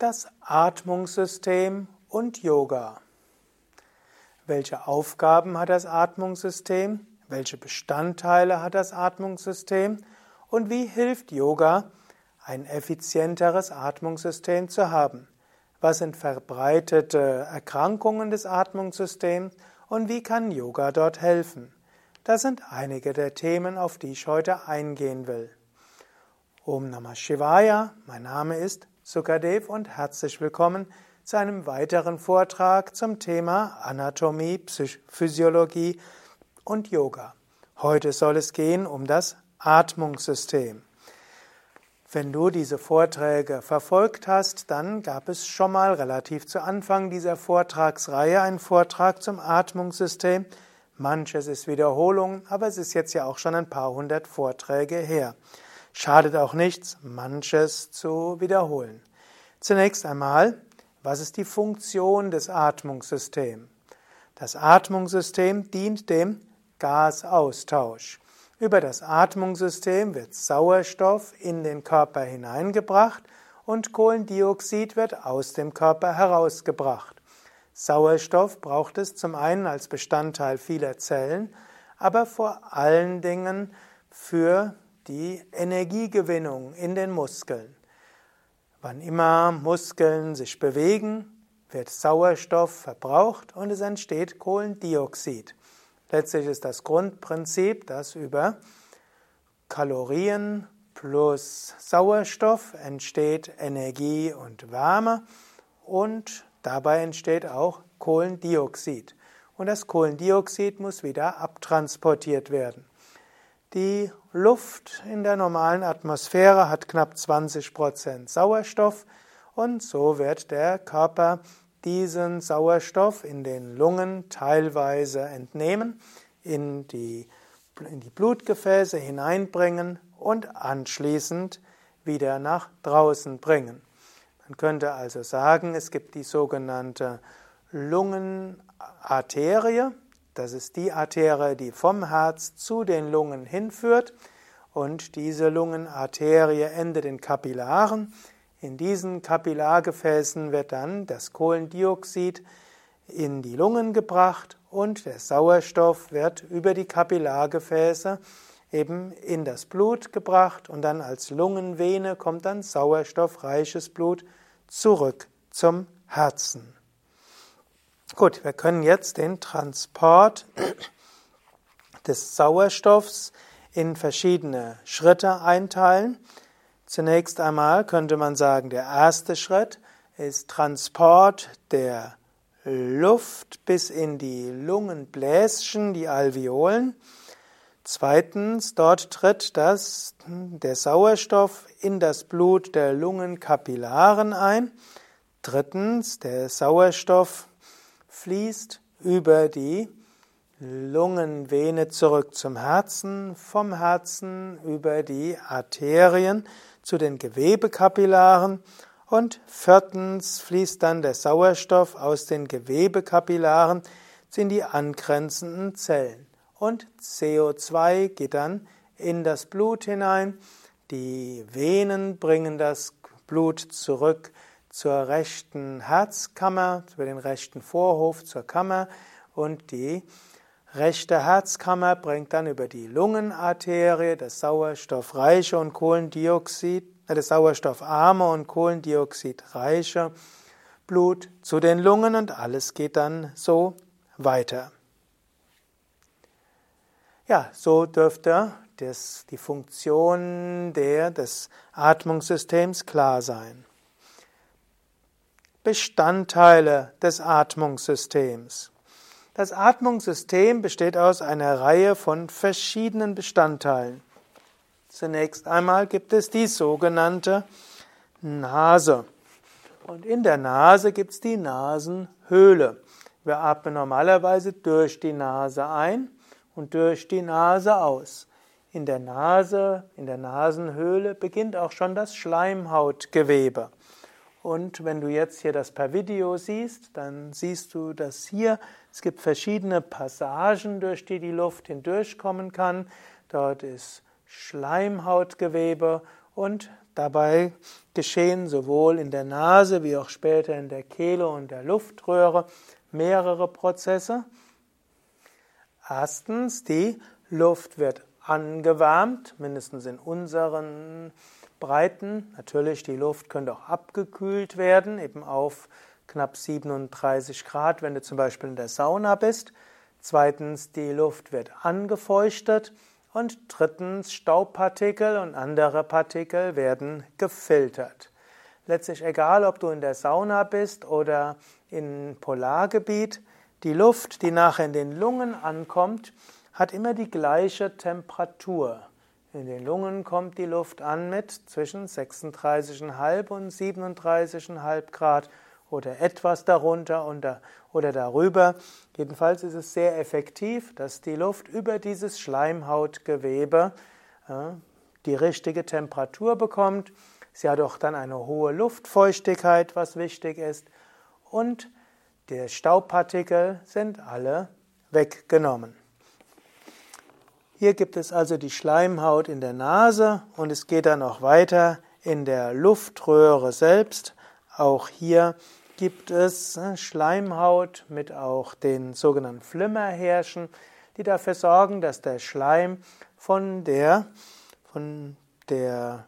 Das Atmungssystem und Yoga. Welche Aufgaben hat das Atmungssystem? Welche Bestandteile hat das Atmungssystem? Und wie hilft Yoga, ein effizienteres Atmungssystem zu haben? Was sind verbreitete Erkrankungen des Atmungssystems und wie kann Yoga dort helfen? Das sind einige der Themen, auf die ich heute eingehen will. Om Namah Shivaya, mein Name ist Sukadev und herzlich willkommen zu einem weiteren Vortrag zum Thema Anatomie, Physiologie und Yoga. Heute soll es gehen um das Atmungssystem. Wenn du diese Vorträge verfolgt hast, dann gab es schon mal relativ zu Anfang dieser Vortragsreihe einen Vortrag zum Atmungssystem. Manches ist Wiederholung, aber es ist jetzt ja auch schon ein paar hundert Vorträge her. Schadet auch nichts, manches zu wiederholen. Zunächst einmal, was ist die Funktion des Atmungssystems? Das Atmungssystem dient dem Gasaustausch. Über das Atmungssystem wird Sauerstoff in den Körper hineingebracht und Kohlendioxid wird aus dem Körper herausgebracht. Sauerstoff braucht es zum einen als Bestandteil vieler Zellen, aber vor allen Dingen für die Energiegewinnung in den Muskeln. Wann immer Muskeln sich bewegen, wird Sauerstoff verbraucht und es entsteht Kohlendioxid. Letztlich ist das Grundprinzip, dass über Kalorien plus Sauerstoff entsteht Energie und Wärme und dabei entsteht auch Kohlendioxid. Und das Kohlendioxid muss wieder abtransportiert werden. Die Luft in der normalen Atmosphäre hat knapp 20 Prozent Sauerstoff und so wird der Körper diesen Sauerstoff in den Lungen teilweise entnehmen, in die, in die Blutgefäße hineinbringen und anschließend wieder nach draußen bringen. Man könnte also sagen, es gibt die sogenannte Lungenarterie, das ist die Arterie, die vom Herz zu den Lungen hinführt. Und diese Lungenarterie endet in Kapillaren. In diesen Kapillargefäßen wird dann das Kohlendioxid in die Lungen gebracht und der Sauerstoff wird über die Kapillargefäße eben in das Blut gebracht und dann als Lungenvene kommt dann sauerstoffreiches Blut zurück zum Herzen. Gut, wir können jetzt den Transport des Sauerstoffs in verschiedene Schritte einteilen. Zunächst einmal könnte man sagen, der erste Schritt ist Transport der Luft bis in die Lungenbläschen, die Alveolen. Zweitens, dort tritt das, der Sauerstoff in das Blut der Lungenkapillaren ein. Drittens, der Sauerstoff fließt über die Lungenvene zurück zum Herzen, vom Herzen über die Arterien zu den Gewebekapillaren und viertens fließt dann der Sauerstoff aus den Gewebekapillaren in die angrenzenden Zellen und CO2 geht dann in das Blut hinein. Die Venen bringen das Blut zurück zur rechten Herzkammer, über den rechten Vorhof zur Kammer und die rechte Herzkammer bringt dann über die Lungenarterie das sauerstoffreiche und Kohlendioxid, äh, das sauerstoffarme und kohlendioxidreiche Blut zu den Lungen und alles geht dann so weiter. Ja, so dürfte das, die Funktion der, des Atmungssystems klar sein. Bestandteile des Atmungssystems. Das Atmungssystem besteht aus einer Reihe von verschiedenen Bestandteilen. Zunächst einmal gibt es die sogenannte Nase. Und in der Nase gibt es die Nasenhöhle. Wir atmen normalerweise durch die Nase ein und durch die Nase aus. In der Nase, in der Nasenhöhle beginnt auch schon das Schleimhautgewebe. Und wenn du jetzt hier das per Video siehst, dann siehst du, dass hier es gibt verschiedene Passagen, durch die die Luft hindurchkommen kann. Dort ist Schleimhautgewebe und Dabei geschehen sowohl in der Nase wie auch später in der Kehle und der Luftröhre mehrere Prozesse. Erstens, die Luft wird angewärmt, mindestens in unseren Breiten. Natürlich, die Luft könnte auch abgekühlt werden, eben auf knapp 37 Grad, wenn du zum Beispiel in der Sauna bist. Zweitens, die Luft wird angefeuchtet. Und drittens, Staubpartikel und andere Partikel werden gefiltert. Letztlich egal, ob du in der Sauna bist oder im Polargebiet, die Luft, die nachher in den Lungen ankommt, hat immer die gleiche Temperatur. In den Lungen kommt die Luft an mit zwischen 36,5 und 37,5 Grad oder etwas darunter oder darüber. Jedenfalls ist es sehr effektiv, dass die Luft über dieses Schleimhautgewebe die richtige Temperatur bekommt. Sie hat auch dann eine hohe Luftfeuchtigkeit, was wichtig ist. Und die Staubpartikel sind alle weggenommen. Hier gibt es also die Schleimhaut in der Nase und es geht dann auch weiter in der Luftröhre selbst. Auch hier gibt es äh, Schleimhaut mit auch den sogenannten Flimmerhärchen, die dafür sorgen, dass der Schleim von der, von der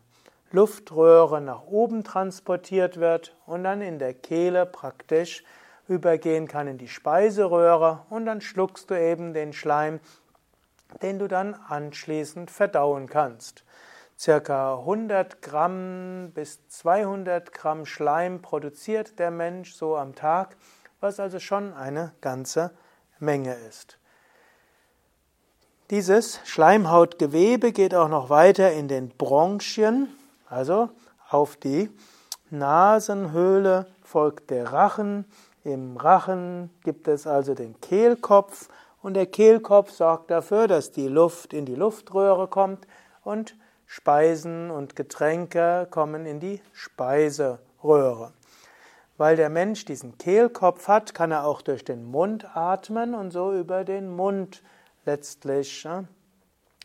Luftröhre nach oben transportiert wird und dann in der Kehle praktisch übergehen kann in die Speiseröhre und dann schluckst du eben den Schleim, den du dann anschließend verdauen kannst. Circa 100 Gramm bis 200 Gramm Schleim produziert der Mensch so am Tag, was also schon eine ganze Menge ist. Dieses Schleimhautgewebe geht auch noch weiter in den Bronchien, also auf die Nasenhöhle folgt der Rachen. Im Rachen gibt es also den Kehlkopf und der Kehlkopf sorgt dafür, dass die Luft in die Luftröhre kommt und Speisen und Getränke kommen in die Speiseröhre. Weil der Mensch diesen Kehlkopf hat, kann er auch durch den Mund atmen und so über den Mund letztlich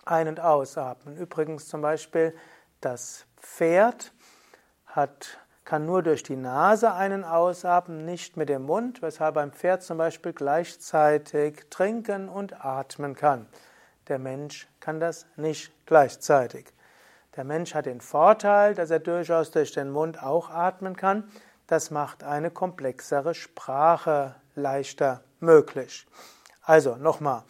ein- und ausatmen. Übrigens zum Beispiel das Pferd hat, kann nur durch die Nase einen ausatmen, nicht mit dem Mund, weshalb ein Pferd zum Beispiel gleichzeitig trinken und atmen kann. Der Mensch kann das nicht gleichzeitig. Der Mensch hat den Vorteil, dass er durchaus durch den Mund auch atmen kann. Das macht eine komplexere Sprache leichter möglich. Also nochmal.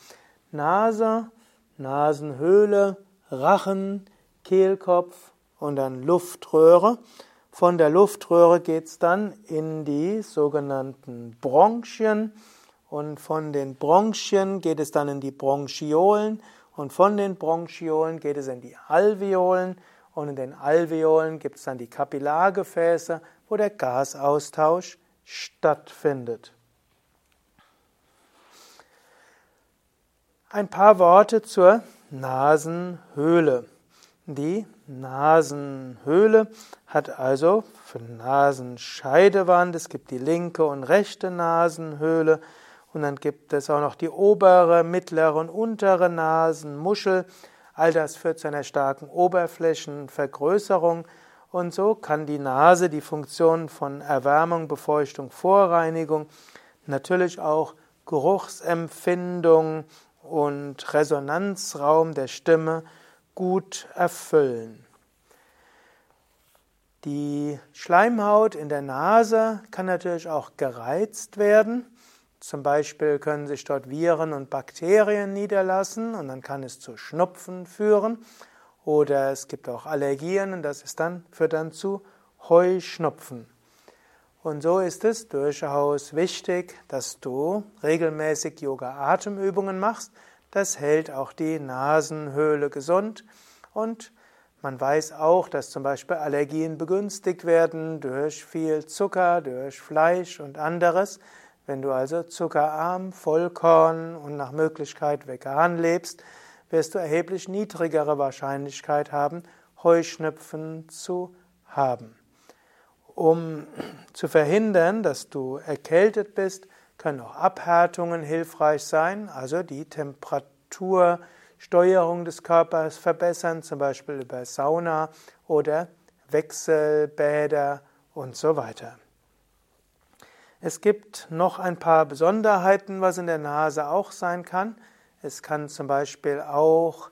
Nase, Nasenhöhle, Rachen, Kehlkopf und dann Luftröhre. Von der Luftröhre geht es dann in die sogenannten Bronchien und von den Bronchien geht es dann in die Bronchiolen und von den Bronchiolen geht es in die Alveolen und in den Alveolen gibt es dann die Kapillargefäße, wo der Gasaustausch stattfindet. Ein paar Worte zur Nasenhöhle. Die Nasenhöhle hat also für Nasenscheidewand, es gibt die linke und rechte Nasenhöhle, und dann gibt es auch noch die obere, mittlere und untere Nasenmuschel. All das führt zu einer starken Oberflächenvergrößerung. Und so kann die Nase die Funktion von Erwärmung, Befeuchtung, Vorreinigung, natürlich auch Geruchsempfindung und Resonanzraum der Stimme gut erfüllen. Die Schleimhaut in der Nase kann natürlich auch gereizt werden. Zum Beispiel können sich dort Viren und Bakterien niederlassen und dann kann es zu Schnupfen führen. Oder es gibt auch Allergien und das ist dann, führt dann zu Heuschnupfen. Und so ist es durchaus wichtig, dass du regelmäßig Yoga-Atemübungen machst. Das hält auch die Nasenhöhle gesund. Und man weiß auch, dass zum Beispiel Allergien begünstigt werden durch viel Zucker, durch Fleisch und anderes. Wenn du also zuckerarm, Vollkorn und nach Möglichkeit vegan lebst, wirst du erheblich niedrigere Wahrscheinlichkeit haben, Heuschnupfen zu haben. Um zu verhindern, dass du erkältet bist, können auch Abhärtungen hilfreich sein, also die Temperatursteuerung des Körpers verbessern, zum Beispiel über Sauna oder Wechselbäder und so weiter. Es gibt noch ein paar Besonderheiten, was in der Nase auch sein kann. Es kann zum Beispiel auch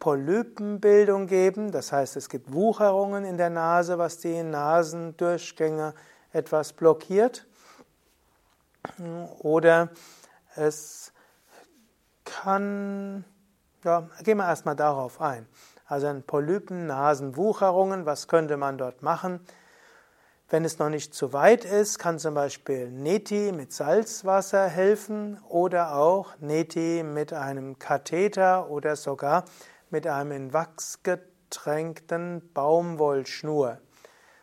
Polypenbildung geben, das heißt es gibt Wucherungen in der Nase, was die Nasendurchgänge etwas blockiert. Oder es kann, ja, gehen wir erstmal darauf ein. Also ein Polypen, Nasenwucherungen, was könnte man dort machen? Wenn es noch nicht zu weit ist, kann zum Beispiel Neti mit Salzwasser helfen oder auch Neti mit einem Katheter oder sogar mit einem in Wachs getränkten Baumwollschnur.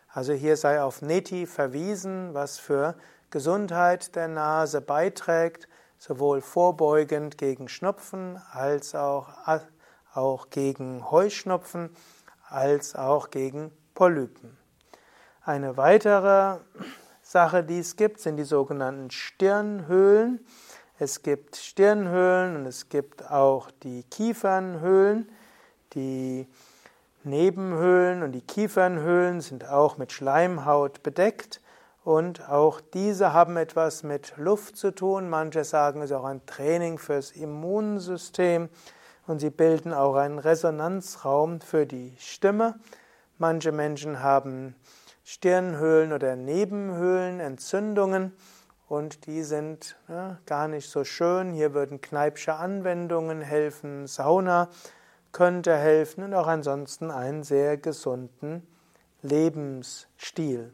Also hier sei auf Neti verwiesen, was für Gesundheit der Nase beiträgt, sowohl vorbeugend gegen Schnupfen als auch, auch gegen Heuschnupfen als auch gegen Polypen. Eine weitere Sache, die es gibt, sind die sogenannten Stirnhöhlen. Es gibt Stirnhöhlen und es gibt auch die Kiefernhöhlen. Die Nebenhöhlen und die Kiefernhöhlen sind auch mit Schleimhaut bedeckt und auch diese haben etwas mit Luft zu tun. Manche sagen, es ist auch ein Training fürs Immunsystem und sie bilden auch einen Resonanzraum für die Stimme. Manche Menschen haben Stirnhöhlen oder Nebenhöhlenentzündungen und die sind ja, gar nicht so schön. Hier würden Kneipsche Anwendungen helfen, Sauna könnte helfen und auch ansonsten einen sehr gesunden Lebensstil.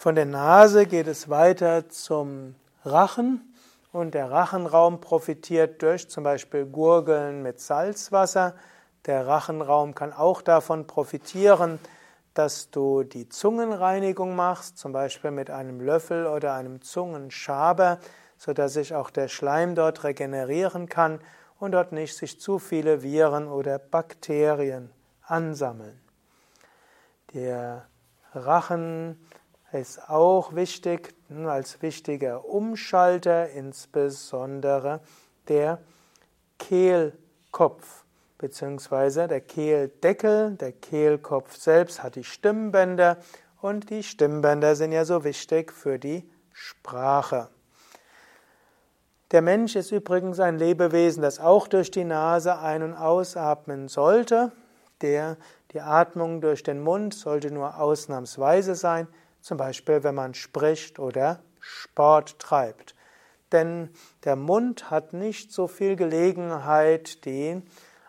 Von der Nase geht es weiter zum Rachen und der Rachenraum profitiert durch zum Beispiel Gurgeln mit Salzwasser. Der Rachenraum kann auch davon profitieren, dass du die Zungenreinigung machst, zum Beispiel mit einem Löffel oder einem Zungenschaber, sodass sich auch der Schleim dort regenerieren kann und dort nicht sich zu viele Viren oder Bakterien ansammeln. Der Rachen ist auch wichtig hm, als wichtiger Umschalter, insbesondere der Kehlkopf bzw. der Kehldeckel. Der Kehlkopf selbst hat die Stimmbänder und die Stimmbänder sind ja so wichtig für die Sprache. Der Mensch ist übrigens ein Lebewesen, das auch durch die Nase ein- und ausatmen sollte. Der, die Atmung durch den Mund sollte nur ausnahmsweise sein, zum Beispiel wenn man spricht oder Sport treibt. Denn der Mund hat nicht so viel Gelegenheit, die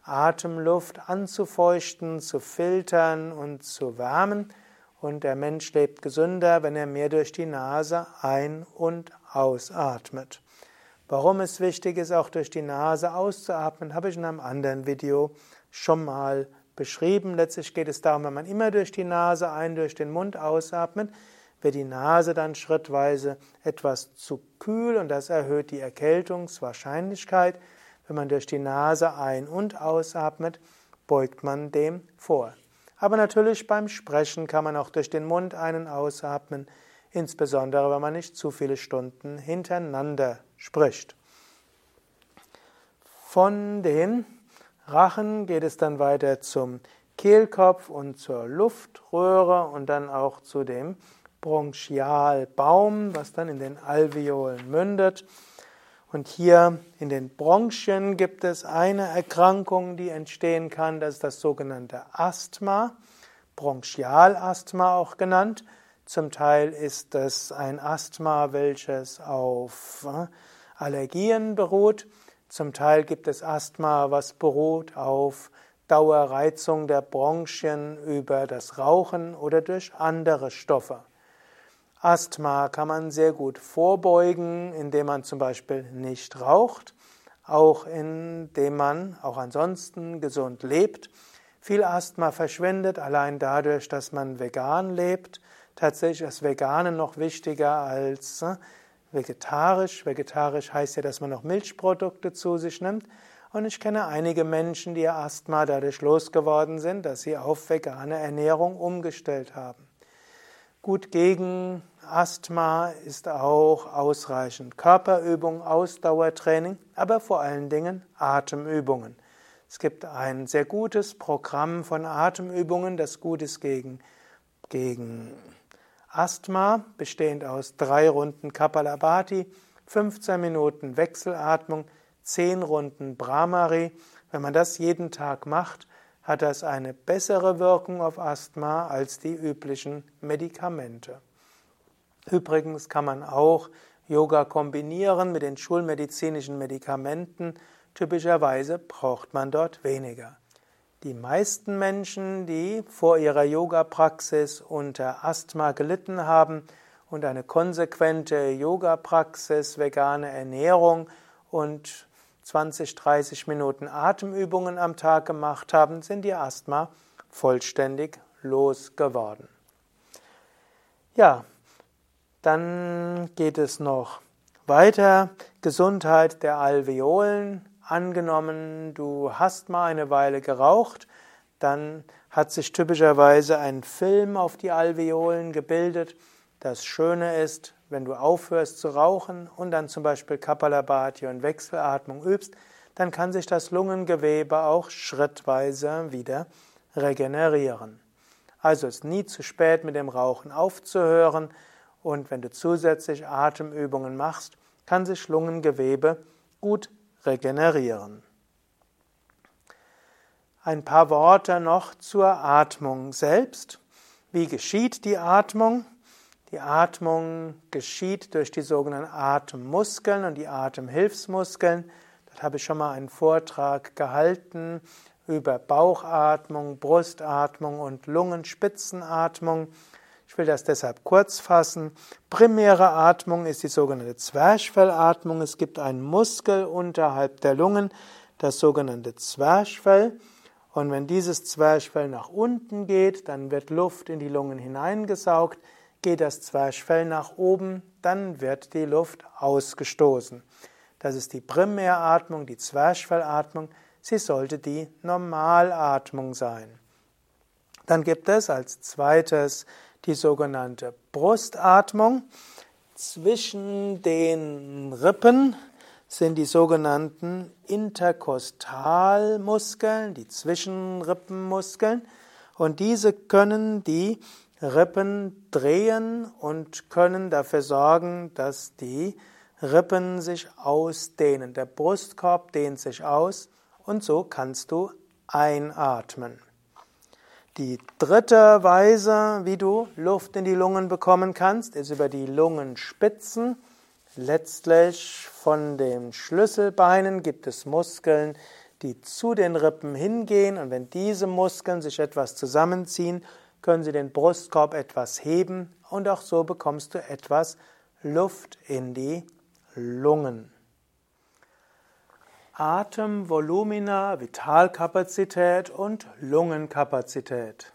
Atemluft anzufeuchten, zu filtern und zu wärmen. Und der Mensch lebt gesünder, wenn er mehr durch die Nase ein- und ausatmet. Warum es wichtig ist, auch durch die Nase auszuatmen, habe ich in einem anderen Video schon mal beschrieben. Letztlich geht es darum, wenn man immer durch die Nase ein, durch den Mund ausatmet, wird die Nase dann schrittweise etwas zu kühl und das erhöht die Erkältungswahrscheinlichkeit. Wenn man durch die Nase ein- und ausatmet, beugt man dem vor. Aber natürlich beim Sprechen kann man auch durch den Mund einen ausatmen, insbesondere wenn man nicht zu viele Stunden hintereinander spricht. Von den Rachen geht es dann weiter zum Kehlkopf und zur Luftröhre und dann auch zu dem Bronchialbaum, was dann in den Alveolen mündet. Und hier in den Bronchien gibt es eine Erkrankung, die entstehen kann, das ist das sogenannte Asthma, Bronchialasthma auch genannt. Zum Teil ist es ein Asthma, welches auf äh, Allergien beruht. Zum Teil gibt es Asthma, was beruht auf Dauerreizung der Bronchien über das Rauchen oder durch andere Stoffe. Asthma kann man sehr gut vorbeugen, indem man zum Beispiel nicht raucht, auch indem man auch ansonsten gesund lebt. Viel Asthma verschwindet allein dadurch, dass man vegan lebt. Tatsächlich ist Veganen noch wichtiger als äh, vegetarisch. Vegetarisch heißt ja, dass man noch Milchprodukte zu sich nimmt. Und ich kenne einige Menschen, die ihr Asthma dadurch losgeworden sind, dass sie auf vegane Ernährung umgestellt haben. Gut gegen Asthma ist auch ausreichend Körperübung, Ausdauertraining, aber vor allen Dingen Atemübungen. Es gibt ein sehr gutes Programm von Atemübungen, das gut ist gegen, gegen Asthma, bestehend aus drei Runden Kapalabhati, 15 Minuten Wechselatmung, 10 Runden Brahmari. Wenn man das jeden Tag macht, hat das eine bessere Wirkung auf Asthma als die üblichen Medikamente. Übrigens kann man auch Yoga kombinieren mit den schulmedizinischen Medikamenten. Typischerweise braucht man dort weniger. Die meisten Menschen, die vor ihrer Yoga-Praxis unter Asthma gelitten haben und eine konsequente Yoga-Praxis, vegane Ernährung und 20, 30 Minuten Atemübungen am Tag gemacht haben, sind ihr Asthma vollständig losgeworden. Ja, dann geht es noch weiter. Gesundheit der Alveolen. Angenommen, du hast mal eine Weile geraucht, dann hat sich typischerweise ein Film auf die Alveolen gebildet. Das Schöne ist, wenn du aufhörst zu rauchen und dann zum Beispiel Kapalabhati und Wechselatmung übst, dann kann sich das Lungengewebe auch schrittweise wieder regenerieren. Also ist nie zu spät mit dem Rauchen aufzuhören und wenn du zusätzlich Atemübungen machst, kann sich Lungengewebe gut regenerieren. Ein paar Worte noch zur Atmung selbst. Wie geschieht die Atmung? Die Atmung geschieht durch die sogenannten Atemmuskeln und die Atemhilfsmuskeln. Dort habe ich schon mal einen Vortrag gehalten über Bauchatmung, Brustatmung und Lungenspitzenatmung. Ich will das deshalb kurz fassen. Primäre Atmung ist die sogenannte Zwerchfellatmung. Es gibt einen Muskel unterhalb der Lungen, das sogenannte Zwerchfell. Und wenn dieses Zwerchfell nach unten geht, dann wird Luft in die Lungen hineingesaugt. Geht das Zwerchfell nach oben, dann wird die Luft ausgestoßen. Das ist die Primäratmung, die Zwerchfellatmung. Sie sollte die Normalatmung sein. Dann gibt es als zweites die sogenannte Brustatmung. Zwischen den Rippen sind die sogenannten Interkostalmuskeln, die Zwischenrippenmuskeln. Und diese können die Rippen drehen und können dafür sorgen, dass die Rippen sich ausdehnen. Der Brustkorb dehnt sich aus und so kannst du einatmen. Die dritte Weise, wie du Luft in die Lungen bekommen kannst, ist über die Lungenspitzen. Letztlich von den Schlüsselbeinen gibt es Muskeln, die zu den Rippen hingehen und wenn diese Muskeln sich etwas zusammenziehen, können sie den Brustkorb etwas heben und auch so bekommst du etwas Luft in die Lungen. Atemvolumina, Vitalkapazität und Lungenkapazität.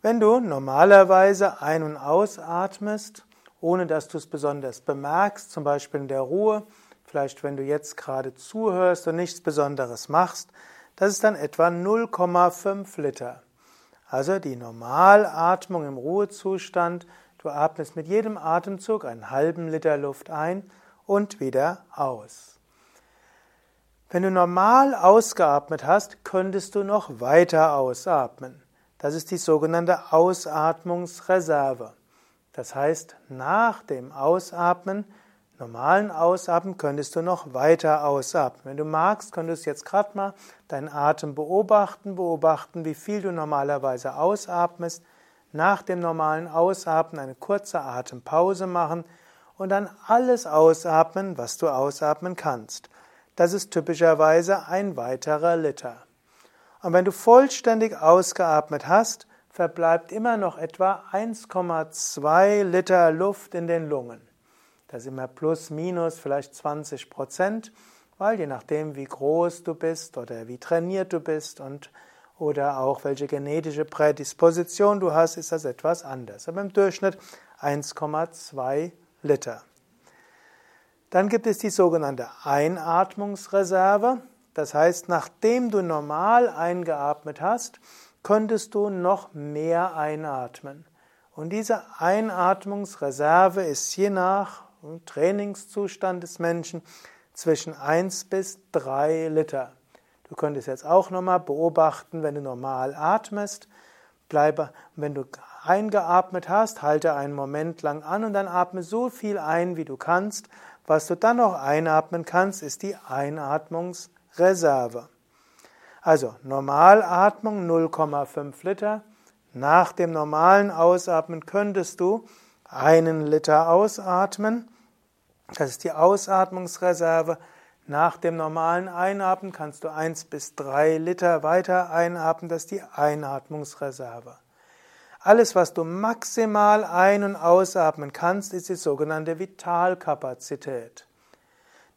Wenn du normalerweise ein- und ausatmest, ohne dass du es besonders bemerkst, zum Beispiel in der Ruhe, vielleicht wenn du jetzt gerade zuhörst und nichts Besonderes machst, das ist dann etwa 0,5 Liter. Also die Normalatmung im Ruhezustand, du atmest mit jedem Atemzug einen halben Liter Luft ein und wieder aus. Wenn du normal ausgeatmet hast, könntest du noch weiter ausatmen. Das ist die sogenannte Ausatmungsreserve. Das heißt, nach dem Ausatmen, normalen Ausatmen, könntest du noch weiter ausatmen. Wenn du magst, könntest du jetzt gerade mal deinen Atem beobachten, beobachten, wie viel du normalerweise ausatmest. Nach dem normalen Ausatmen eine kurze Atempause machen und dann alles ausatmen, was du ausatmen kannst. Das ist typischerweise ein weiterer Liter. Und wenn du vollständig ausgeatmet hast, verbleibt immer noch etwa 1,2 Liter Luft in den Lungen. Das ist immer plus minus vielleicht 20 Prozent, weil je nachdem, wie groß du bist oder wie trainiert du bist und oder auch welche genetische Prädisposition du hast, ist das etwas anders. Aber im Durchschnitt 1,2 Liter. Dann gibt es die sogenannte Einatmungsreserve. Das heißt, nachdem du normal eingeatmet hast, könntest du noch mehr einatmen. Und diese Einatmungsreserve ist je nach Trainingszustand des Menschen zwischen 1 bis 3 Liter. Du Du könntest jetzt auch nochmal beobachten, wenn du normal atmest. Bleibe, wenn du eingeatmet hast, halte einen Moment lang an und dann atme so viel ein, wie du kannst. Was du dann noch einatmen kannst, ist die Einatmungsreserve. Also Normalatmung 0,5 Liter. Nach dem normalen Ausatmen könntest du einen Liter ausatmen. Das ist die Ausatmungsreserve. Nach dem normalen Einatmen kannst du eins bis drei Liter weiter einatmen. Das ist die Einatmungsreserve. Alles, was du maximal ein- und ausatmen kannst, ist die sogenannte Vitalkapazität.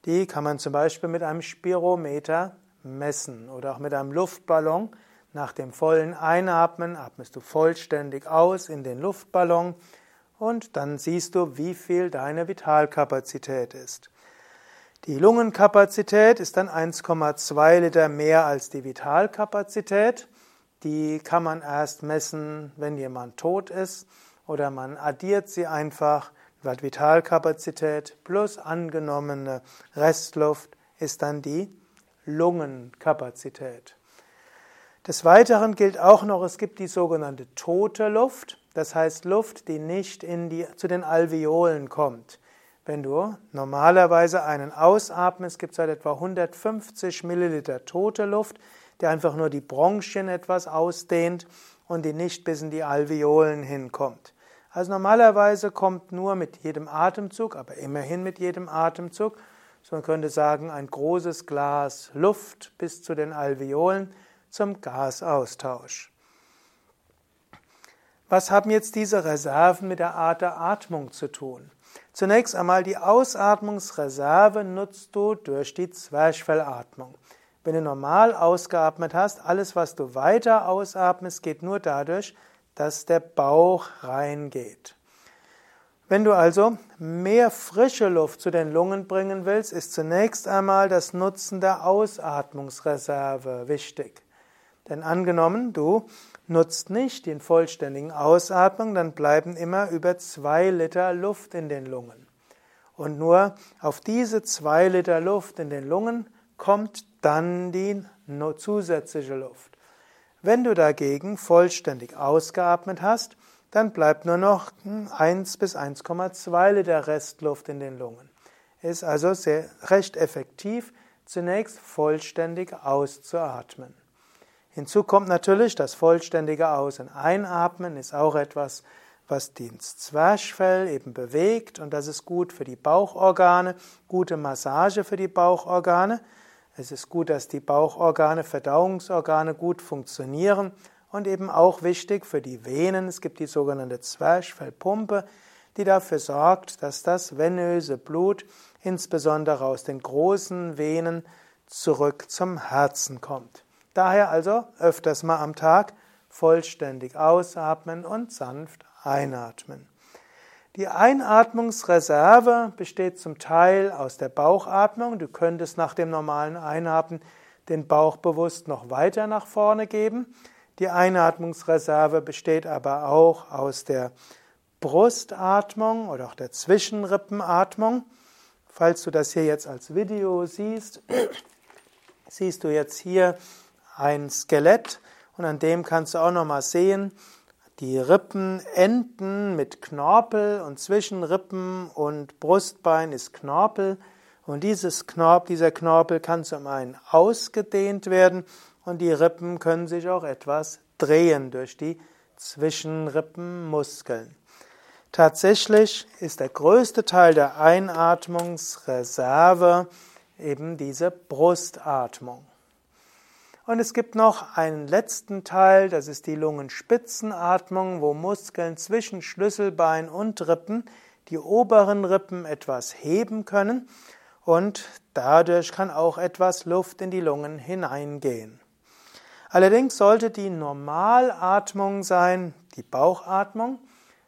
Die kann man zum Beispiel mit einem Spirometer messen oder auch mit einem Luftballon. Nach dem vollen Einatmen atmest du vollständig aus in den Luftballon und dann siehst du, wie viel deine Vitalkapazität ist. Die Lungenkapazität ist dann 1,2 Liter mehr als die Vitalkapazität. Die kann man erst messen, wenn jemand tot ist oder man addiert sie einfach. Vitalkapazität plus angenommene Restluft ist dann die Lungenkapazität. Des Weiteren gilt auch noch, es gibt die sogenannte tote Luft, das heißt Luft, die nicht in die, zu den Alveolen kommt. Wenn du normalerweise einen ausatmest, gibt es halt etwa 150 Milliliter tote Luft, die einfach nur die Bronchien etwas ausdehnt und die nicht bis in die Alveolen hinkommt. Also normalerweise kommt nur mit jedem Atemzug, aber immerhin mit jedem Atemzug, so man könnte sagen, ein großes Glas Luft bis zu den Alveolen zum Gasaustausch. Was haben jetzt diese Reserven mit der Art der Atmung zu tun? Zunächst einmal die Ausatmungsreserve nutzt du durch die Zwerchfellatmung. Wenn du normal ausgeatmet hast, alles was du weiter ausatmest, geht nur dadurch, dass der Bauch reingeht. Wenn du also mehr frische Luft zu den Lungen bringen willst, ist zunächst einmal das Nutzen der Ausatmungsreserve wichtig. Denn angenommen, du nutzt nicht den vollständigen Ausatmung, dann bleiben immer über zwei Liter Luft in den Lungen. Und nur auf diese zwei Liter Luft in den Lungen kommt dann die zusätzliche Luft. Wenn du dagegen vollständig ausgeatmet hast, dann bleibt nur noch 1 bis 1,2 Liter Restluft in den Lungen. Ist also sehr recht effektiv, zunächst vollständig auszuatmen. Hinzu kommt natürlich das vollständige Aus- und Einatmen ist auch etwas, was das Zwerchfell eben bewegt und das ist gut für die Bauchorgane, gute Massage für die Bauchorgane. Es ist gut, dass die Bauchorgane, Verdauungsorgane gut funktionieren und eben auch wichtig für die Venen. Es gibt die sogenannte Zwerchfellpumpe, die dafür sorgt, dass das venöse Blut, insbesondere aus den großen Venen, zurück zum Herzen kommt. Daher also öfters mal am Tag vollständig ausatmen und sanft einatmen. Die Einatmungsreserve besteht zum Teil aus der Bauchatmung. Du könntest nach dem normalen Einatmen den Bauch bewusst noch weiter nach vorne geben. Die Einatmungsreserve besteht aber auch aus der Brustatmung oder auch der Zwischenrippenatmung. Falls du das hier jetzt als Video siehst, siehst du jetzt hier ein Skelett und an dem kannst du auch nochmal sehen, die Rippen enden mit Knorpel und zwischen Rippen und Brustbein ist Knorpel und dieses Knorpel, dieser Knorpel kann zum einen ausgedehnt werden und die Rippen können sich auch etwas drehen durch die Zwischenrippenmuskeln. Tatsächlich ist der größte Teil der Einatmungsreserve eben diese Brustatmung. Und es gibt noch einen letzten Teil, das ist die Lungenspitzenatmung, wo Muskeln zwischen Schlüsselbein und Rippen die oberen Rippen etwas heben können und dadurch kann auch etwas Luft in die Lungen hineingehen. Allerdings sollte die Normalatmung sein, die Bauchatmung.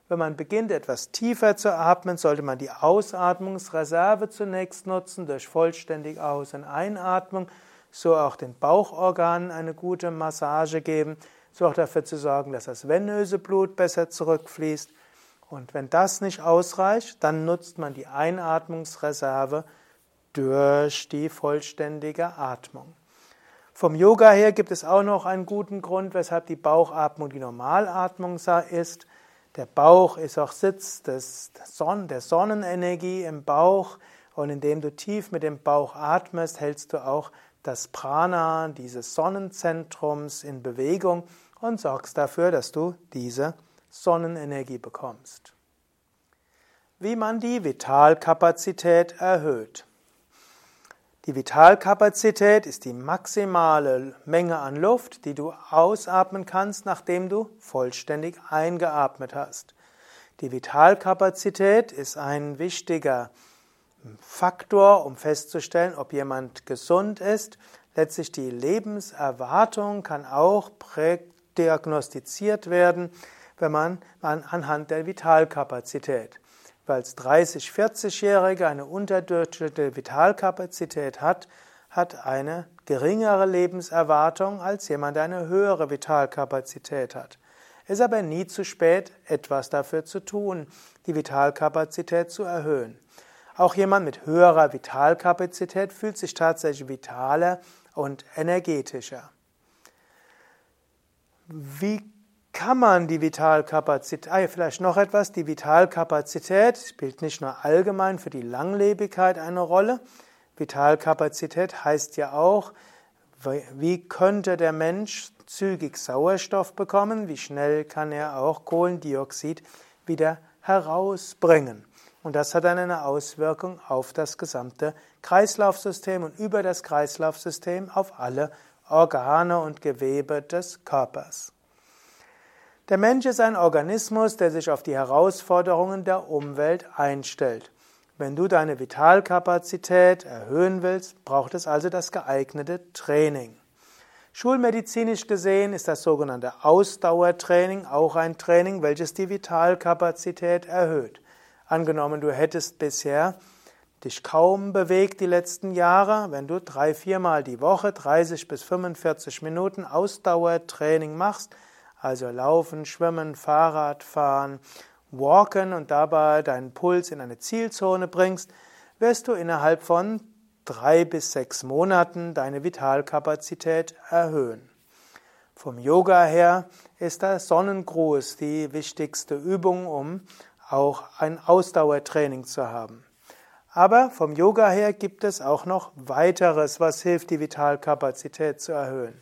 Wenn man beginnt, etwas tiefer zu atmen, sollte man die Ausatmungsreserve zunächst nutzen durch vollständig Aus- und Einatmung so auch den Bauchorganen eine gute Massage geben, so auch dafür zu sorgen, dass das venöse Blut besser zurückfließt. Und wenn das nicht ausreicht, dann nutzt man die Einatmungsreserve durch die vollständige Atmung. Vom Yoga her gibt es auch noch einen guten Grund, weshalb die Bauchatmung die Normalatmung ist. Der Bauch ist auch Sitz des Son der Sonnenenergie im Bauch und indem du tief mit dem Bauch atmest, hältst du auch das Prana dieses Sonnenzentrums in Bewegung und sorgst dafür, dass du diese Sonnenenergie bekommst. Wie man die Vitalkapazität erhöht. Die Vitalkapazität ist die maximale Menge an Luft, die du ausatmen kannst, nachdem du vollständig eingeatmet hast. Die Vitalkapazität ist ein wichtiger Faktor, um festzustellen, ob jemand gesund ist. Letztlich die Lebenserwartung kann auch prädiagnostiziert werden, wenn man anhand der Vitalkapazität weil als 30-, 40-Jährige eine unterdurchschnittliche Vitalkapazität hat, hat eine geringere Lebenserwartung als jemand, der eine höhere Vitalkapazität hat. Es ist aber nie zu spät, etwas dafür zu tun, die Vitalkapazität zu erhöhen. Auch jemand mit höherer Vitalkapazität fühlt sich tatsächlich vitaler und energetischer. Wie kann man die Vitalkapazität, ah, vielleicht noch etwas, die Vitalkapazität spielt nicht nur allgemein für die Langlebigkeit eine Rolle. Vitalkapazität heißt ja auch, wie könnte der Mensch zügig Sauerstoff bekommen, wie schnell kann er auch Kohlendioxid wieder herausbringen. Und das hat dann eine Auswirkung auf das gesamte Kreislaufsystem und über das Kreislaufsystem auf alle Organe und Gewebe des Körpers. Der Mensch ist ein Organismus, der sich auf die Herausforderungen der Umwelt einstellt. Wenn du deine Vitalkapazität erhöhen willst, braucht es also das geeignete Training. Schulmedizinisch gesehen ist das sogenannte Ausdauertraining auch ein Training, welches die Vitalkapazität erhöht. Angenommen, du hättest bisher dich kaum bewegt die letzten Jahre, wenn du drei, viermal die Woche 30 bis 45 Minuten Ausdauertraining machst, also Laufen, Schwimmen, Fahrrad fahren, Walken und dabei deinen Puls in eine Zielzone bringst, wirst du innerhalb von drei bis sechs Monaten deine Vitalkapazität erhöhen. Vom Yoga her ist der Sonnengruß die wichtigste Übung, um auch ein Ausdauertraining zu haben. Aber vom Yoga her gibt es auch noch weiteres, was hilft, die Vitalkapazität zu erhöhen.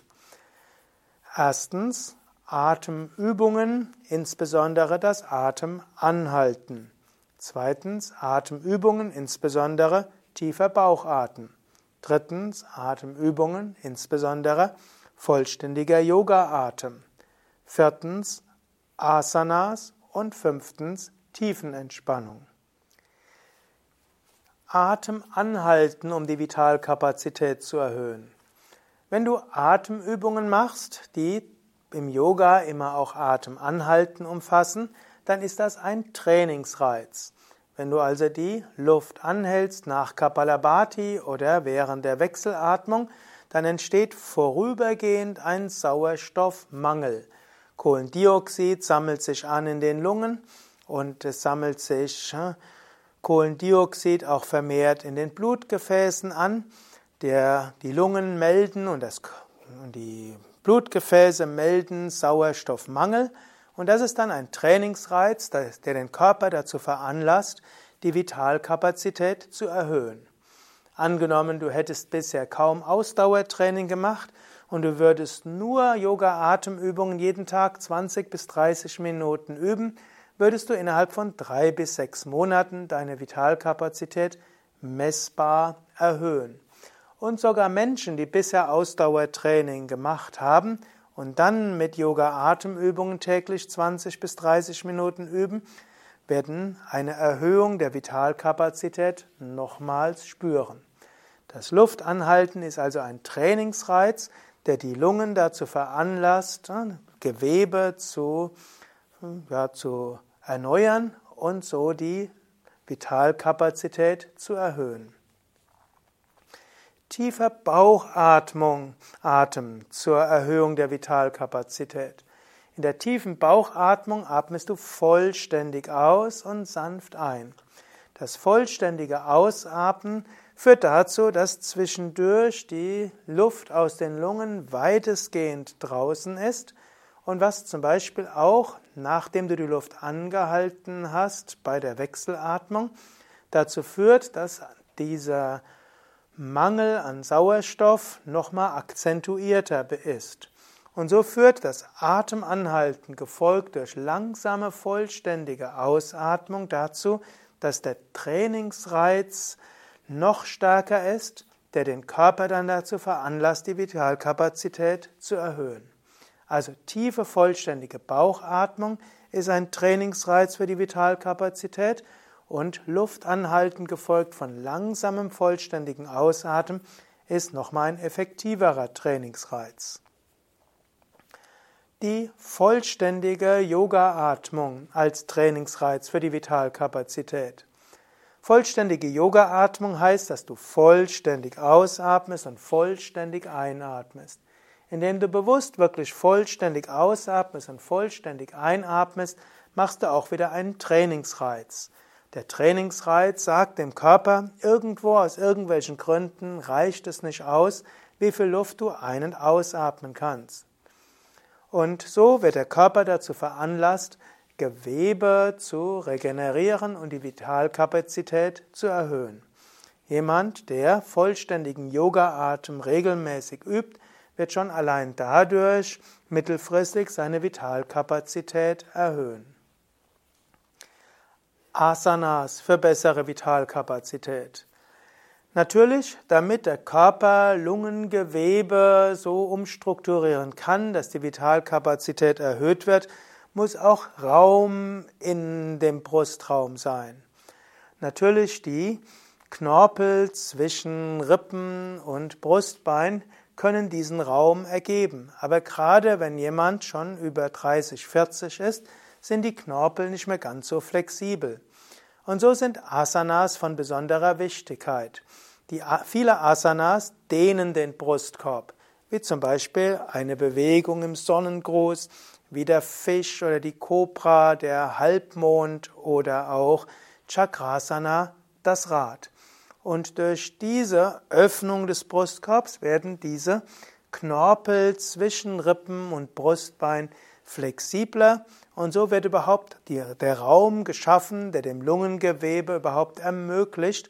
Erstens Atemübungen, insbesondere das Atemanhalten. Zweitens Atemübungen, insbesondere tiefer Bauchatmen. Drittens Atemübungen, insbesondere vollständiger Yoga-Atem. Viertens Asanas und fünftens Tiefenentspannung. Atem anhalten, um die Vitalkapazität zu erhöhen. Wenn du Atemübungen machst, die im Yoga immer auch Atem anhalten umfassen, dann ist das ein Trainingsreiz. Wenn du also die Luft anhältst nach Kapalabhati oder während der Wechselatmung, dann entsteht vorübergehend ein Sauerstoffmangel. Kohlendioxid sammelt sich an in den Lungen und es sammelt sich Kohlendioxid auch vermehrt in den Blutgefäßen an. Der, die Lungen melden und, das, und die Blutgefäße melden Sauerstoffmangel und das ist dann ein Trainingsreiz, der den Körper dazu veranlasst, die Vitalkapazität zu erhöhen. Angenommen, du hättest bisher kaum Ausdauertraining gemacht und du würdest nur Yoga-Atemübungen jeden Tag 20 bis 30 Minuten üben, würdest du innerhalb von drei bis sechs Monaten deine Vitalkapazität messbar erhöhen. Und sogar Menschen, die bisher Ausdauertraining gemacht haben und dann mit Yoga-Atemübungen täglich 20 bis 30 Minuten üben, werden eine Erhöhung der Vitalkapazität nochmals spüren. Das Luftanhalten ist also ein Trainingsreiz, der die Lungen dazu veranlasst, Gewebe zu, ja, zu erneuern und so die Vitalkapazität zu erhöhen. Tiefer Bauchatmung, Atem zur Erhöhung der Vitalkapazität. In der tiefen Bauchatmung atmest du vollständig aus und sanft ein. Das vollständige Ausatmen führt dazu, dass zwischendurch die Luft aus den Lungen weitestgehend draußen ist und was zum Beispiel auch, nachdem du die Luft angehalten hast bei der Wechselatmung, dazu führt, dass dieser Mangel an Sauerstoff nochmal akzentuierter ist. Und so führt das Atemanhalten, gefolgt durch langsame, vollständige Ausatmung, dazu, dass der Trainingsreiz noch stärker ist, der den Körper dann dazu veranlasst, die Vitalkapazität zu erhöhen. Also tiefe, vollständige Bauchatmung ist ein Trainingsreiz für die Vitalkapazität und Luftanhalten gefolgt von langsamem, vollständigen Ausatmen ist nochmal ein effektiverer Trainingsreiz die vollständige Yoga-Atmung als Trainingsreiz für die Vitalkapazität. Vollständige Yoga-Atmung heißt, dass du vollständig ausatmest und vollständig einatmest. Indem du bewusst wirklich vollständig ausatmest und vollständig einatmest, machst du auch wieder einen Trainingsreiz. Der Trainingsreiz sagt dem Körper, irgendwo aus irgendwelchen Gründen reicht es nicht aus, wie viel Luft du ein- und ausatmen kannst. Und so wird der Körper dazu veranlasst, Gewebe zu regenerieren und die Vitalkapazität zu erhöhen. Jemand, der vollständigen Yoga-Atem regelmäßig übt, wird schon allein dadurch mittelfristig seine Vitalkapazität erhöhen. Asanas für bessere Vitalkapazität. Natürlich, damit der Körper Lungengewebe so umstrukturieren kann, dass die Vitalkapazität erhöht wird, muss auch Raum in dem Brustraum sein. Natürlich die Knorpel zwischen Rippen und Brustbein können diesen Raum ergeben. Aber gerade wenn jemand schon über 30, 40 ist, sind die Knorpel nicht mehr ganz so flexibel. Und so sind Asanas von besonderer Wichtigkeit. Die, viele Asanas dehnen den Brustkorb, wie zum Beispiel eine Bewegung im Sonnengruß, wie der Fisch oder die Kobra, der Halbmond oder auch Chakrasana, das Rad. Und durch diese Öffnung des Brustkorbs werden diese Knorpel zwischen Rippen und Brustbein flexibler und so wird überhaupt der Raum geschaffen, der dem Lungengewebe überhaupt ermöglicht,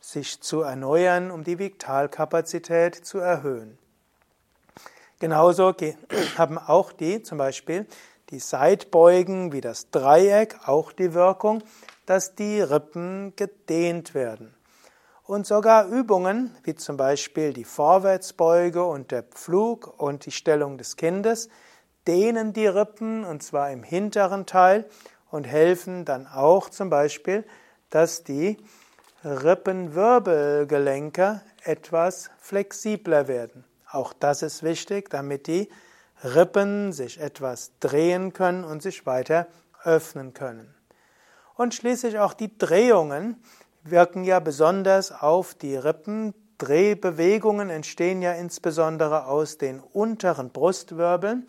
sich zu erneuern, um die Vitalkapazität zu erhöhen. Genauso haben auch die, zum Beispiel die Seitbeugen wie das Dreieck, auch die Wirkung, dass die Rippen gedehnt werden. Und sogar Übungen wie zum Beispiel die Vorwärtsbeuge und der Pflug und die Stellung des Kindes dehnen die Rippen und zwar im hinteren Teil und helfen dann auch zum Beispiel, dass die Rippenwirbelgelenke etwas flexibler werden. Auch das ist wichtig, damit die Rippen sich etwas drehen können und sich weiter öffnen können. Und schließlich auch die Drehungen wirken ja besonders auf die Rippen. Drehbewegungen entstehen ja insbesondere aus den unteren Brustwirbeln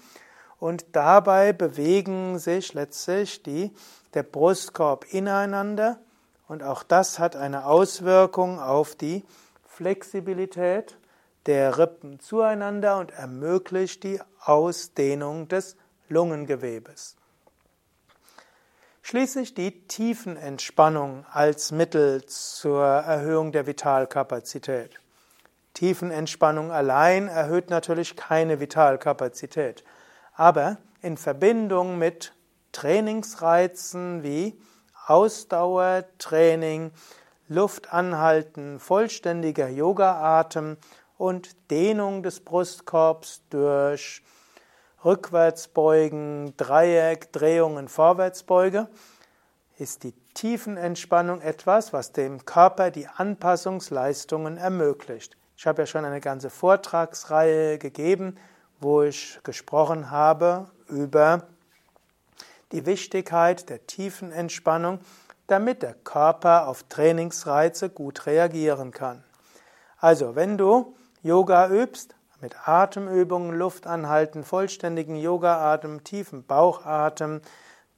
und dabei bewegen sich letztlich die, der Brustkorb ineinander und auch das hat eine Auswirkung auf die Flexibilität der Rippen zueinander und ermöglicht die Ausdehnung des Lungengewebes. Schließlich die Tiefenentspannung als Mittel zur Erhöhung der Vitalkapazität. Tiefenentspannung allein erhöht natürlich keine Vitalkapazität, aber in Verbindung mit Trainingsreizen wie Ausdauertraining, Luft anhalten, vollständiger Yoga-Atem und Dehnung des Brustkorbs durch Rückwärtsbeugen, Dreieck, Drehungen, Vorwärtsbeuge, ist die Tiefenentspannung etwas, was dem Körper die Anpassungsleistungen ermöglicht. Ich habe ja schon eine ganze Vortragsreihe gegeben, wo ich gesprochen habe über die Wichtigkeit der tiefen Entspannung, damit der Körper auf Trainingsreize gut reagieren kann. Also, wenn du Yoga übst, mit Atemübungen, Luft anhalten, vollständigen Yoga-Atem, tiefen Bauchatem,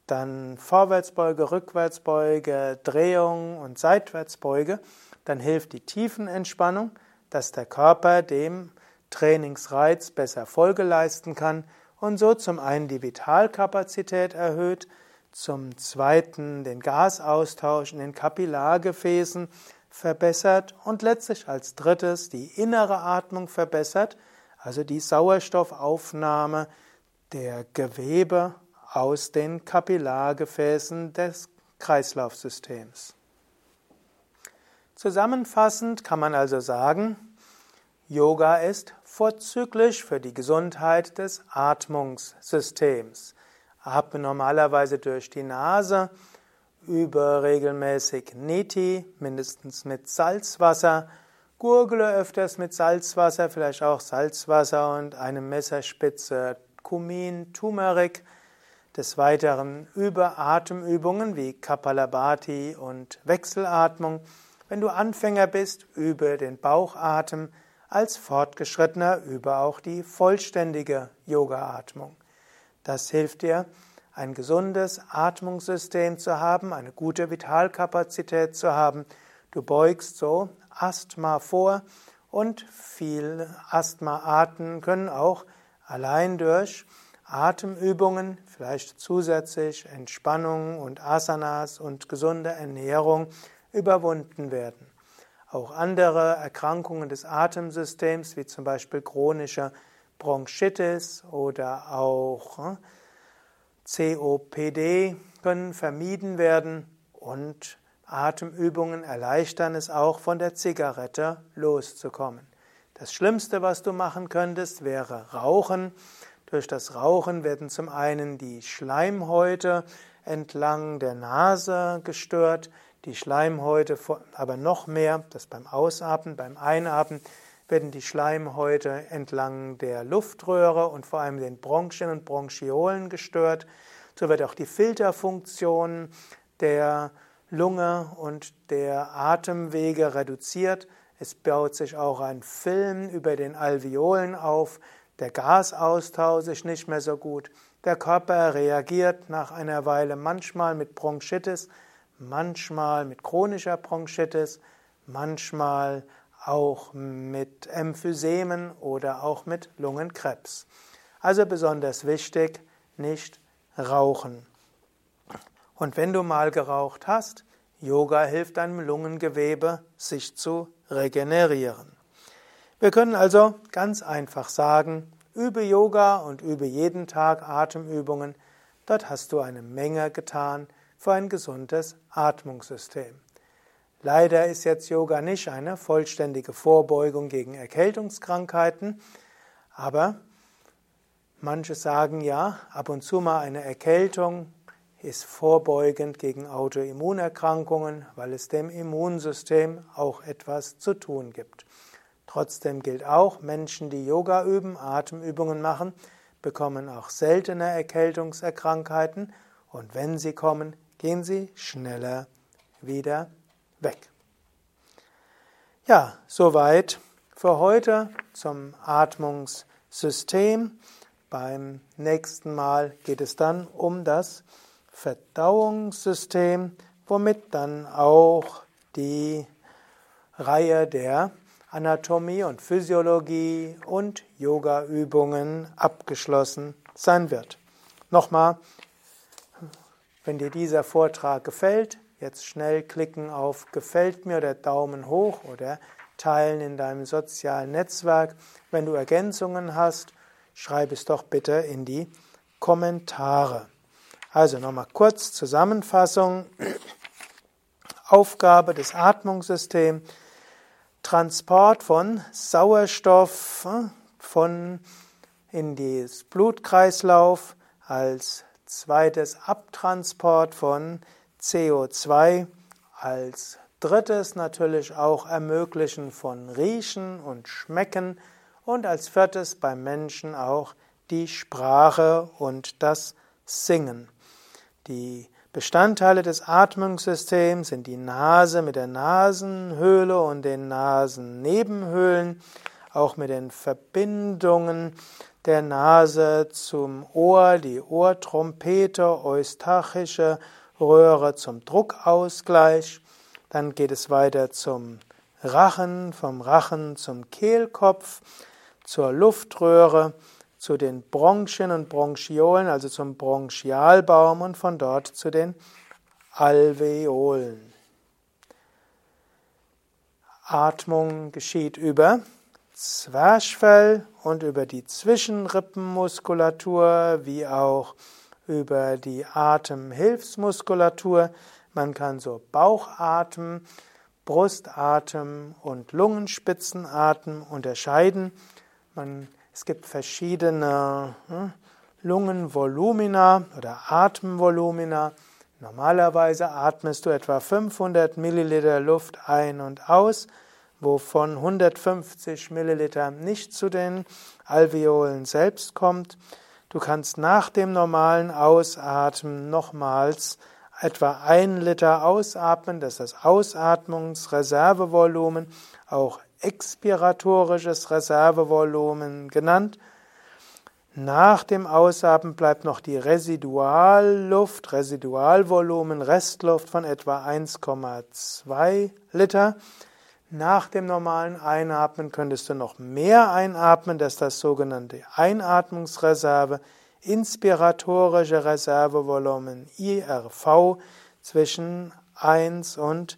dann Vorwärtsbeuge, Rückwärtsbeuge, Drehung und Seitwärtsbeuge, dann hilft die Tiefenentspannung, dass der Körper dem Trainingsreiz besser Folge leisten kann und so zum einen die Vitalkapazität erhöht, zum zweiten den Gasaustausch in den Kapillargefäßen verbessert und letztlich als drittes die innere Atmung verbessert, also die Sauerstoffaufnahme der Gewebe aus den Kapillargefäßen des Kreislaufsystems. Zusammenfassend kann man also sagen, Yoga ist vorzüglich für die Gesundheit des Atmungssystems. Atme normalerweise durch die Nase, übe regelmäßig Neti, mindestens mit Salzwasser, gurgle öfters mit Salzwasser, vielleicht auch Salzwasser und eine Messerspitze Kumin, Turmeric. Des Weiteren übe Atemübungen wie Kapalabhati und Wechselatmung. Wenn du Anfänger bist, übe den Bauchatem. Als Fortgeschrittener übe auch die vollständige Yoga-Atmung. Das hilft dir, ein gesundes Atmungssystem zu haben, eine gute Vitalkapazität zu haben. Du beugst so Asthma vor und viele Asthmaarten können auch allein durch Atemübungen, vielleicht zusätzlich Entspannung und Asanas und gesunde Ernährung überwunden werden. Auch andere Erkrankungen des Atemsystems, wie zum Beispiel chronische Bronchitis oder auch hm, COPD, können vermieden werden und Atemübungen erleichtern es auch, von der Zigarette loszukommen. Das Schlimmste, was du machen könntest, wäre Rauchen. Durch das Rauchen werden zum einen die Schleimhäute entlang der Nase gestört, die Schleimhäute, aber noch mehr, das beim Ausatmen, beim Einatmen, werden die Schleimhäute entlang der Luftröhre und vor allem den Bronchien und Bronchiolen gestört. So wird auch die Filterfunktion der Lunge und der Atemwege reduziert. Es baut sich auch ein Film über den Alveolen auf. Der Gasaustausch ist nicht mehr so gut. Der Körper reagiert nach einer Weile manchmal mit Bronchitis, manchmal mit chronischer Bronchitis, manchmal auch mit Emphysemen oder auch mit Lungenkrebs. Also besonders wichtig, nicht rauchen. Und wenn du mal geraucht hast, Yoga hilft deinem Lungengewebe, sich zu regenerieren. Wir können also ganz einfach sagen, übe Yoga und übe jeden Tag Atemübungen. Dort hast du eine Menge getan für ein gesundes Atmungssystem. Leider ist jetzt Yoga nicht eine vollständige Vorbeugung gegen Erkältungskrankheiten, aber manche sagen ja, ab und zu mal eine Erkältung ist vorbeugend gegen Autoimmunerkrankungen, weil es dem Immunsystem auch etwas zu tun gibt. Trotzdem gilt auch, Menschen, die Yoga üben, Atemübungen machen, bekommen auch seltene Erkältungskrankheiten und wenn sie kommen, gehen sie schneller wieder weg. Ja, soweit für heute zum Atmungssystem. Beim nächsten Mal geht es dann um das Verdauungssystem, womit dann auch die Reihe der Anatomie und Physiologie und Yoga-Übungen abgeschlossen sein wird. Nochmal, wenn dir dieser Vortrag gefällt, jetzt schnell klicken auf Gefällt mir oder Daumen hoch oder teilen in deinem sozialen Netzwerk. Wenn du Ergänzungen hast, schreib es doch bitte in die Kommentare. Also nochmal kurz Zusammenfassung. Aufgabe des Atmungssystems, Transport von Sauerstoff äh, von in das Blutkreislauf als zweites Abtransport von CO2, als drittes natürlich auch Ermöglichen von Riechen und Schmecken und als viertes beim Menschen auch die Sprache und das Singen. Die Bestandteile des Atmungssystems sind die Nase mit der Nasenhöhle und den Nasennebenhöhlen, auch mit den Verbindungen der Nase zum Ohr, die Ohrtrompete, eustachische Röhre zum Druckausgleich. Dann geht es weiter zum Rachen, vom Rachen zum Kehlkopf, zur Luftröhre, zu den Bronchien und Bronchiolen, also zum Bronchialbaum und von dort zu den Alveolen. Atmung geschieht über Zwerchfell und über die Zwischenrippenmuskulatur wie auch über die Atemhilfsmuskulatur. Man kann so Bauchatmen, Brustatmen und Lungenspitzenatmen unterscheiden. Man, es gibt verschiedene hm, Lungenvolumina oder Atemvolumina. Normalerweise atmest du etwa 500 Milliliter Luft ein und aus, wovon 150 Milliliter nicht zu den Alveolen selbst kommt. Du kannst nach dem normalen Ausatmen nochmals etwa ein Liter ausatmen, das ist das Ausatmungsreservevolumen, auch expiratorisches Reservevolumen genannt. Nach dem Ausatmen bleibt noch die Residualluft, Residualvolumen, Restluft von etwa 1,2 Liter. Nach dem normalen Einatmen könntest du noch mehr einatmen, das ist das sogenannte Einatmungsreserve, inspiratorische Reservevolumen IRV zwischen 1 und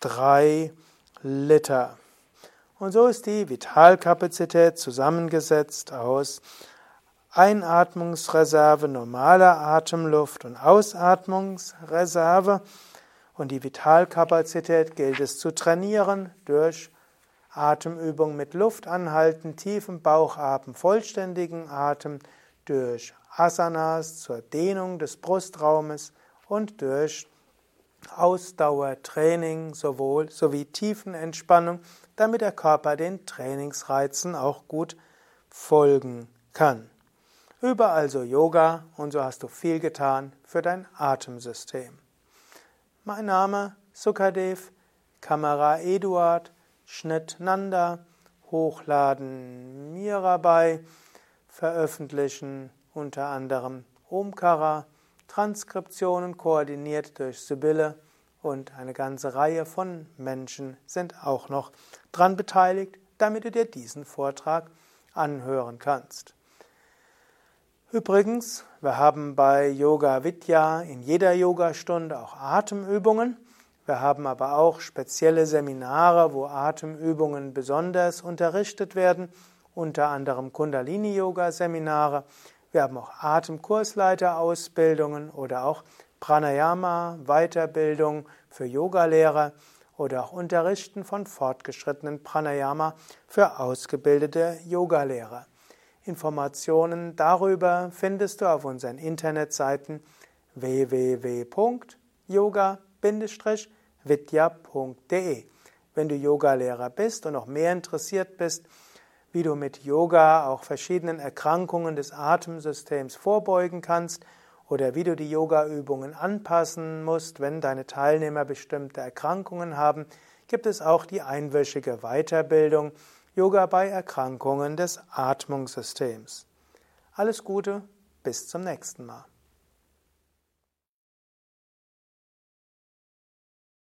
3 Liter. Und so ist die Vitalkapazität zusammengesetzt aus Einatmungsreserve, normaler Atemluft und Ausatmungsreserve. Und die Vitalkapazität gilt es zu trainieren durch Atemübung mit Luft anhalten, tiefen Bauchatmen, vollständigen Atem, durch Asanas zur Dehnung des Brustraumes und durch Ausdauertraining sowohl sowie Tiefenentspannung, damit der Körper den Trainingsreizen auch gut folgen kann. Übe also Yoga und so hast du viel getan für dein Atemsystem. Mein Name Sukadev, Kamera Eduard, Schnitt Nanda, Hochladen Mirabai, Veröffentlichen unter anderem Omkara, Transkriptionen koordiniert durch Sibylle. Und eine ganze Reihe von Menschen sind auch noch dran beteiligt, damit du dir diesen Vortrag anhören kannst. Übrigens, wir haben bei Yoga Vidya in jeder Yogastunde auch Atemübungen. Wir haben aber auch spezielle Seminare, wo Atemübungen besonders unterrichtet werden, unter anderem Kundalini-Yoga-Seminare. Wir haben auch Atemkursleiterausbildungen oder auch Pranayama, Weiterbildung für Yogalehrer oder auch Unterrichten von fortgeschrittenen Pranayama für ausgebildete Yogalehrer. Informationen darüber findest du auf unseren Internetseiten www.yoga-vidya.de. Wenn du Yogalehrer bist und noch mehr interessiert bist, wie du mit Yoga auch verschiedenen Erkrankungen des Atemsystems vorbeugen kannst oder wie du die Yogaübungen anpassen musst, wenn deine Teilnehmer bestimmte Erkrankungen haben, gibt es auch die einwöchige Weiterbildung Yoga bei Erkrankungen des Atmungssystems. Alles Gute, bis zum nächsten Mal.